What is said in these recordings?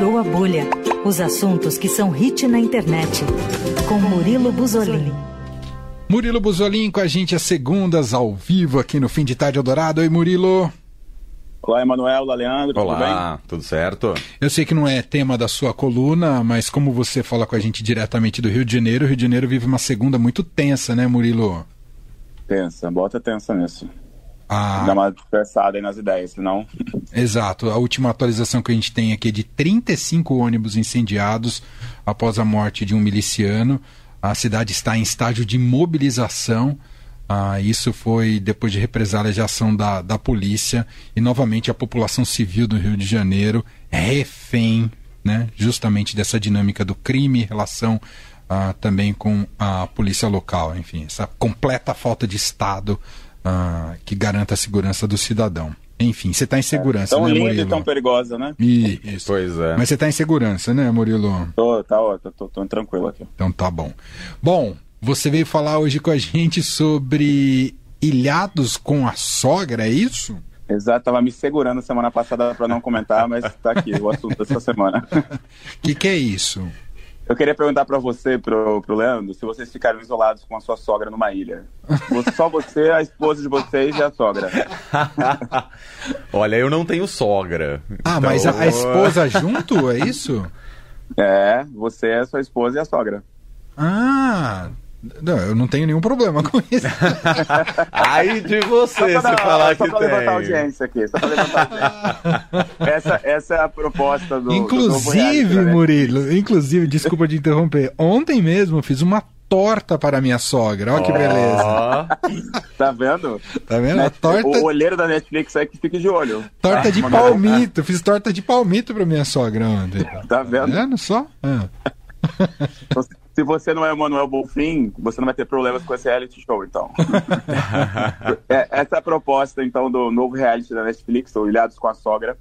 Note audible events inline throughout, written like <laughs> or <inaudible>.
Estourou a Bolha. Os assuntos que são hit na internet. Com Murilo Buzolini. Murilo Buzolin com a gente às segundas, ao vivo, aqui no Fim de Tarde Eldorado. Oi, Murilo. Olá, Emanuel, olá, Leandro, Olá, tudo, tudo certo? Eu sei que não é tema da sua coluna, mas como você fala com a gente diretamente do Rio de Janeiro, o Rio de Janeiro vive uma segunda muito tensa, né, Murilo? Tensa, bota tensa nisso. Dá uma dispersada aí nas ideias, senão... exato. A última atualização que a gente tem aqui é de 35 ônibus incendiados após a morte de um miliciano. A cidade está em estágio de mobilização. Ah, isso foi depois de represália de ação da, da polícia e novamente a população civil do Rio de Janeiro refém, né, justamente dessa dinâmica do crime em relação ah, também com a polícia local. Enfim, essa completa falta de Estado ah, que garanta a segurança do cidadão. Enfim, você está em segurança, tão né, linda Murilo? e tão perigosa, né? Ih, Isso. Pois é. Mas você está em segurança, né, Murilo? Tô, tá, ó, tô, tô, tô tranquilo aqui. Então tá bom. Bom, você veio falar hoje com a gente sobre ilhados com a sogra, é isso? Exato, tava me segurando semana passada para não comentar, mas tá aqui o assunto dessa semana. O <laughs> que, que é isso? Eu queria perguntar para você, pro, pro Leandro, se vocês ficaram isolados com a sua sogra numa ilha. Você- Só você, a esposa de vocês e a sogra. <laughs> Olha, eu não tenho sogra. Ah, Então, mas a, a esposa junto, é isso? É, você, a sua esposa e a sogra. Ah, não, eu não tenho nenhum problema com isso. <laughs> Ai de você Só se pra, falar só que pra levantar a tem. audiência aqui, só pra levantar a audiência. essa, essa é a proposta do. do inclusive, reality, né? Murilo, inclusive, desculpa de interromper, ontem mesmo eu fiz uma torta para minha sogra, olha que beleza. Tá vendo? Tá vendo? Net- torta, O olheiro da Netflix aí que fica de olho. torta de Mas- palmito, fiz torta de palmito para minha sogra ontem. Tá Tá vendo? vendo só? Ah. Então, Se você não é o Manuel Bonfim, você não vai ter problemas com esse reality show, então. <laughs> É, essa é a proposta, então, do novo reality da Netflix, o Ilhados com a Sogra,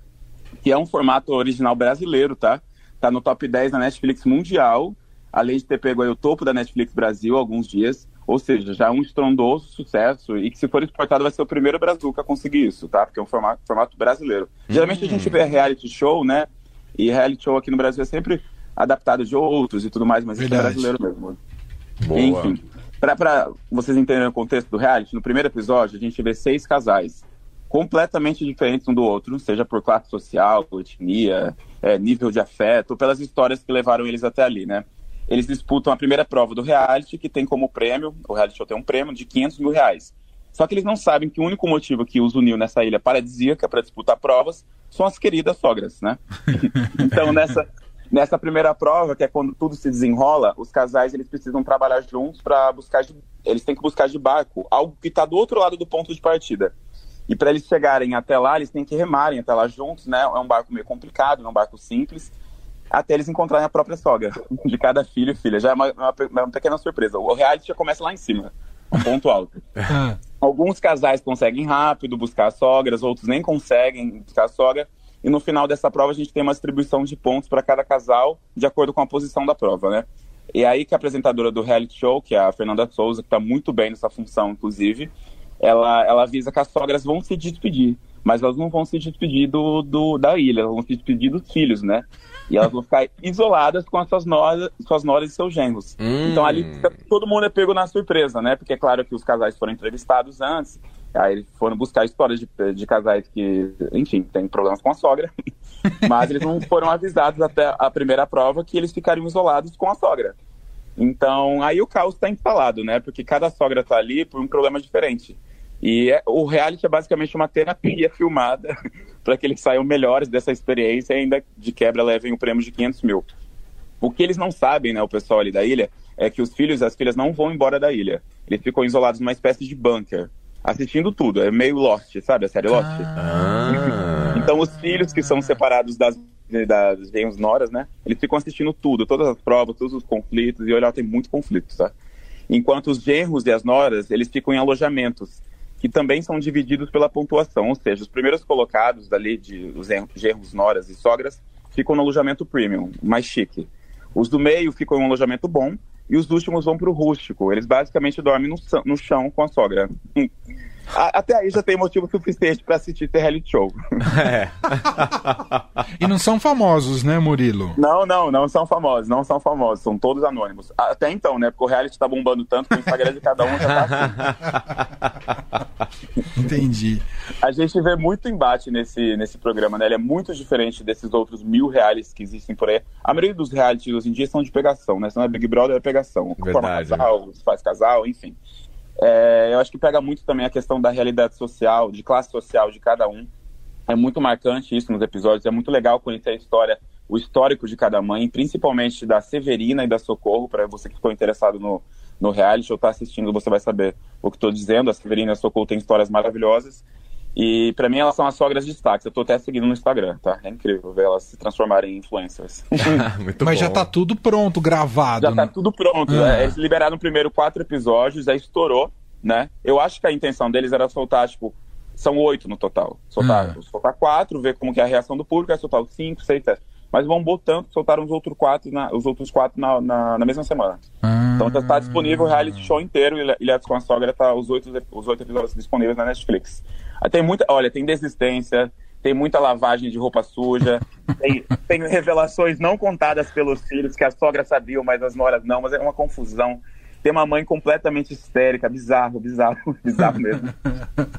que é um formato original brasileiro, tá? Tá no top 10 da Netflix mundial, além de ter pego aí o topo da Netflix Brasil há alguns dias. Ou seja, já é um estrondoso sucesso e que se for exportado vai ser o primeiro Brazuca a conseguir isso, tá? Porque é um formato, formato brasileiro. Geralmente a gente vê reality show, né? E reality show aqui no Brasil é sempre adaptado de outros e tudo mais, mas isso é Verdade. brasileiro mesmo. boa. Enfim, pra, pra vocês entenderem o contexto do reality, no primeiro episódio a gente vê seis casais completamente diferentes um do outro, seja por classe social, etnia, é, nível de afeto, pelas histórias que levaram eles até ali, né? Eles disputam a primeira prova do reality, que tem como prêmio, o reality show tem um prêmio de 500 mil reais. Só que eles não sabem que o único motivo que os uniu nessa ilha paradisíaca para disputar provas são as queridas sogras, né? <laughs> então, nessa, nessa primeira prova, que é quando tudo se desenrola, os casais eles precisam trabalhar juntos para buscar. De, eles têm que buscar de barco algo que está do outro lado do ponto de partida. E para eles chegarem até lá, eles têm que remarem até lá juntos, né? É um barco meio complicado, não é um barco simples, até eles encontrarem a própria sogra <laughs> de cada filho e filha. Já é uma, uma, uma pequena surpresa. O reality já começa lá em cima, um ponto alto. <laughs> Ah. Alguns casais conseguem rápido buscar as sogras, outros nem conseguem buscar a sogra. E no final dessa prova a gente tem uma distribuição de pontos para cada casal, de acordo com a posição da prova, né? E aí que a apresentadora do reality show, que é a Fernanda Souza, que está muito bem nessa função, inclusive, ela, ela avisa que as sogras vão se despedir, mas elas não vão se despedir do, do, da ilha, elas vão se despedir dos filhos, né? E elas vão ficar <laughs> isoladas com as suas noras, suas noras e seus genros. Hum. Então ali fica- todo mundo é pego na surpresa, né? Porque é claro que os casais foram entrevistados antes, aí eles foram buscar histórias de, de casais que, enfim, têm problemas com a sogra, <laughs> mas eles não foram avisados até a primeira prova que eles ficariam isolados com a sogra. Então aí o caos está instalado, né? Porque cada sogra tá ali por um problema diferente. E é- o reality é basicamente uma terapia <laughs> filmada <laughs> para que eles saiam melhores dessa experiência e ainda de quebra levem o prêmio de 500 mil. O que eles não sabem, né, o pessoal ali da ilha, é que os filhos e as filhas não vão embora da ilha. Eles ficam isolados numa espécie de bunker, assistindo tudo. É meio Lost, sabe? A série Lost. Ah. Então os filhos que são separados das das genros noras, né? Eles ficam assistindo tudo, todas as provas, todos os conflitos, e olha, tem muito conflito, tá? Enquanto os genros e as noras, eles ficam em alojamentos, que também são divididos pela pontuação, ou seja, os primeiros colocados dali, de, os gen- genros, noras e sogras, ficam no alojamento premium, mais chique. Os do meio ficam em um alojamento bom, e os últimos vão para o rústico. Eles basicamente dormem no, no chão com a sogra. A- Até aí já tem motivo suficiente pra assistir ter reality show. É. <laughs> E não são famosos, né, Murilo? Não, não, não são famosos, não são famosos, são todos anônimos. Até então, né? Porque o reality tá bombando tanto que o Instagram de cada um já tá <laughs> assim. Entendi. A gente vê muito embate nesse, nesse programa, né? Ele é muito diferente desses outros mil realities que existem por aí. A maioria dos realities hoje em dia são de pegação, né? Se não é Big Brother, é pegação. Forma casal, faz casal, enfim. É, eu acho que pega muito também a questão da realidade social, de classe social de cada um. É muito marcante isso nos episódios. É muito legal conhecer a história, o histórico de cada mãe, principalmente da Severina e da Socorro, para você que ficou interessado no, no reality ou está assistindo, você vai saber o que estou dizendo. A Severina e a Socorro têm histórias maravilhosas. E para mim elas são as sogras de destaque. Eu tô até seguindo no Instagram, tá? É incrível ver elas se transformarem em influencers. <laughs> <laughs> Muito Mas bom. já tá tudo pronto, gravado. Já tá né? tudo pronto. Ah. É, Eles liberaram o primeiro quatro episódios, aí estourou, né? Eu acho que a intenção deles era soltar, tipo, são oito no total. Soltar, Ah. soltar quatro, ver como que é a reação do público, aí soltar os cinco, seis, sete. Mas bombou tanto que soltaram os outros quatro na, os outros quatro na, na, na mesma semana. Ah. Então já tá disponível o reality show inteiro, Ilha- Ilhados com a Sogra, tá os oito, os oito episódios disponíveis na Netflix. Aí tem muita, olha, tem desistência, tem muita lavagem de roupa suja, <laughs> tem, tem revelações não contadas pelos filhos, que a sogra sabia, mas as noras não, mas é uma confusão. Tem uma mãe completamente histérica, bizarro, bizarro, <laughs> bizarro mesmo. <laughs>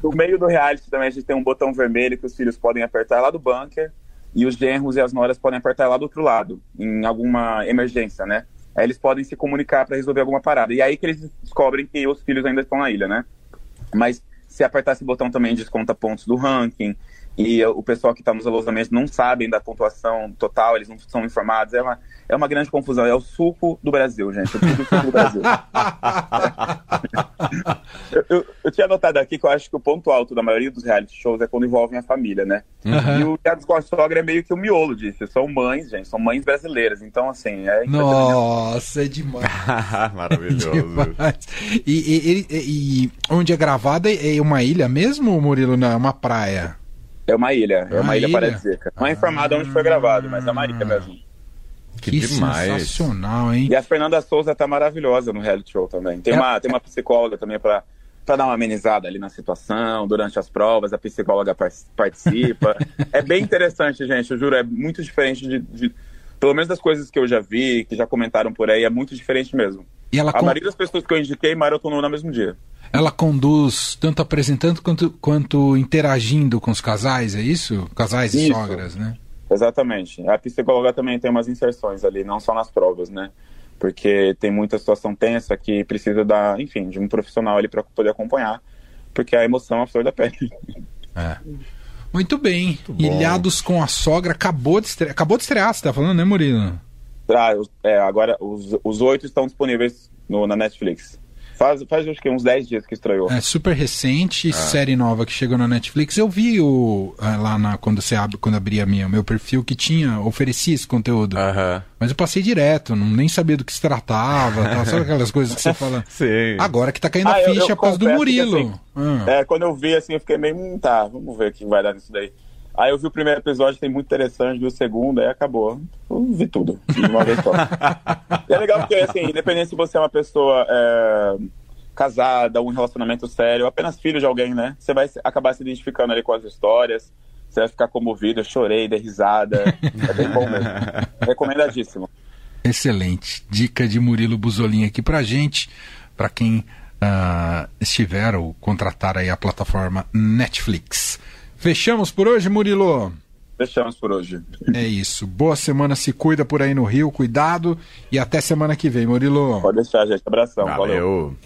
No meio do reality também a gente tem um botão vermelho que os filhos podem apertar lá do bunker e os genros e as noras podem apertar lá do outro lado, em alguma emergência, né? Aí eles podem se comunicar para resolver alguma parada. E aí que eles descobrem que os filhos ainda estão na ilha, né? Mas se apertar esse botão também desconta pontos do ranking. E o pessoal que está nos alojamentos não sabem da pontuação total, eles não são informados. É uma, é uma grande confusão. É o suco do Brasil, gente. É tudo suco do Brasil. <laughs> eu, eu, tinha anotado aqui que eu acho que o ponto alto da maioria dos reality shows é quando envolvem a família, né? Aham. E o Teatro com a Sogra é meio que o miolo disso. São mães, gente. São mães brasileiras. Então, assim, é. Nossa, é demais. <laughs> Maravilhoso. demais. E, e- e- e onde é gravada é uma ilha mesmo, Murilo? Não, é uma praia. É uma ilha. É Uma uma ilha, ilha? paradisíaca. Não é informado onde foi gravado, mas é uma ilha mesmo. Que demais. sensacional, hein? E a Fernanda Souza tá maravilhosa no reality show também. Tem, É. uma, tem uma psicóloga também para para dar uma amenizada ali na situação, durante as provas, a psicóloga par- participa. <laughs> é bem interessante, gente, eu juro, é muito diferente de, de- Pelo menos das coisas que eu já vi, que já comentaram por aí, é muito diferente mesmo. E ela, A maioria das pessoas que eu indiquei maratonou no mesmo dia. ela conduz tanto apresentando quanto, quanto interagindo com os casais, é isso? Casais e Isso. sogras, né? Exatamente. A psicóloga também tem umas inserções ali, não só nas provas, né? Porque tem muita situação tensa que precisa da, enfim, de um profissional ali para poder acompanhar, porque a emoção é a flor da pele. É. Muito bem. bom. Ilhados com a sogra acabou de estrear. Acabou de estrear, você tá falando, né, Murilo? Ah, é, agora os, os oito estão disponíveis no, na Netflix. Faz, faz acho que uns 10 dias que estreou. É super recente, série nova que chegou na Netflix. Eu vi o ah, lá na, quando você abre, quando abria minha, meu perfil que tinha, oferecia esse conteúdo. Aham. Mas eu passei direto, não, nem sabia do que se tratava, tal, sabe aquelas coisas que você fala. <laughs> Sim. Agora que tá caindo Ah, a eu- ficha eu por causa do que, Murilo. assim, Ah. É, quando eu vi assim, eu fiquei meio, hum, tá, vamos ver o que vai dar nisso daí. Aí eu vi o primeiro episódio, tem muito interessante, vi o segundo, aí acabou. Eu vi tudo, de uma vez só. <laughs> e é legal porque, assim, independente se você é uma pessoa é, casada, um relacionamento sério, apenas filho de alguém, né? Você vai acabar se identificando ali com as histórias, você vai ficar comovido, eu chorei, dei risada. É bem bom mesmo. <laughs> Recomendadíssimo. Excelente. Dica de Murilo Buzolin aqui pra gente, pra quem ah, estiver ou contratar aí a plataforma Netflix. Fechamos por hoje, Murilo? Fechamos por hoje. É isso. Boa semana, se cuida por aí no Rio, cuidado e até semana que vem, Murilo. Pode deixar, gente. Abração. valeu. Valeu.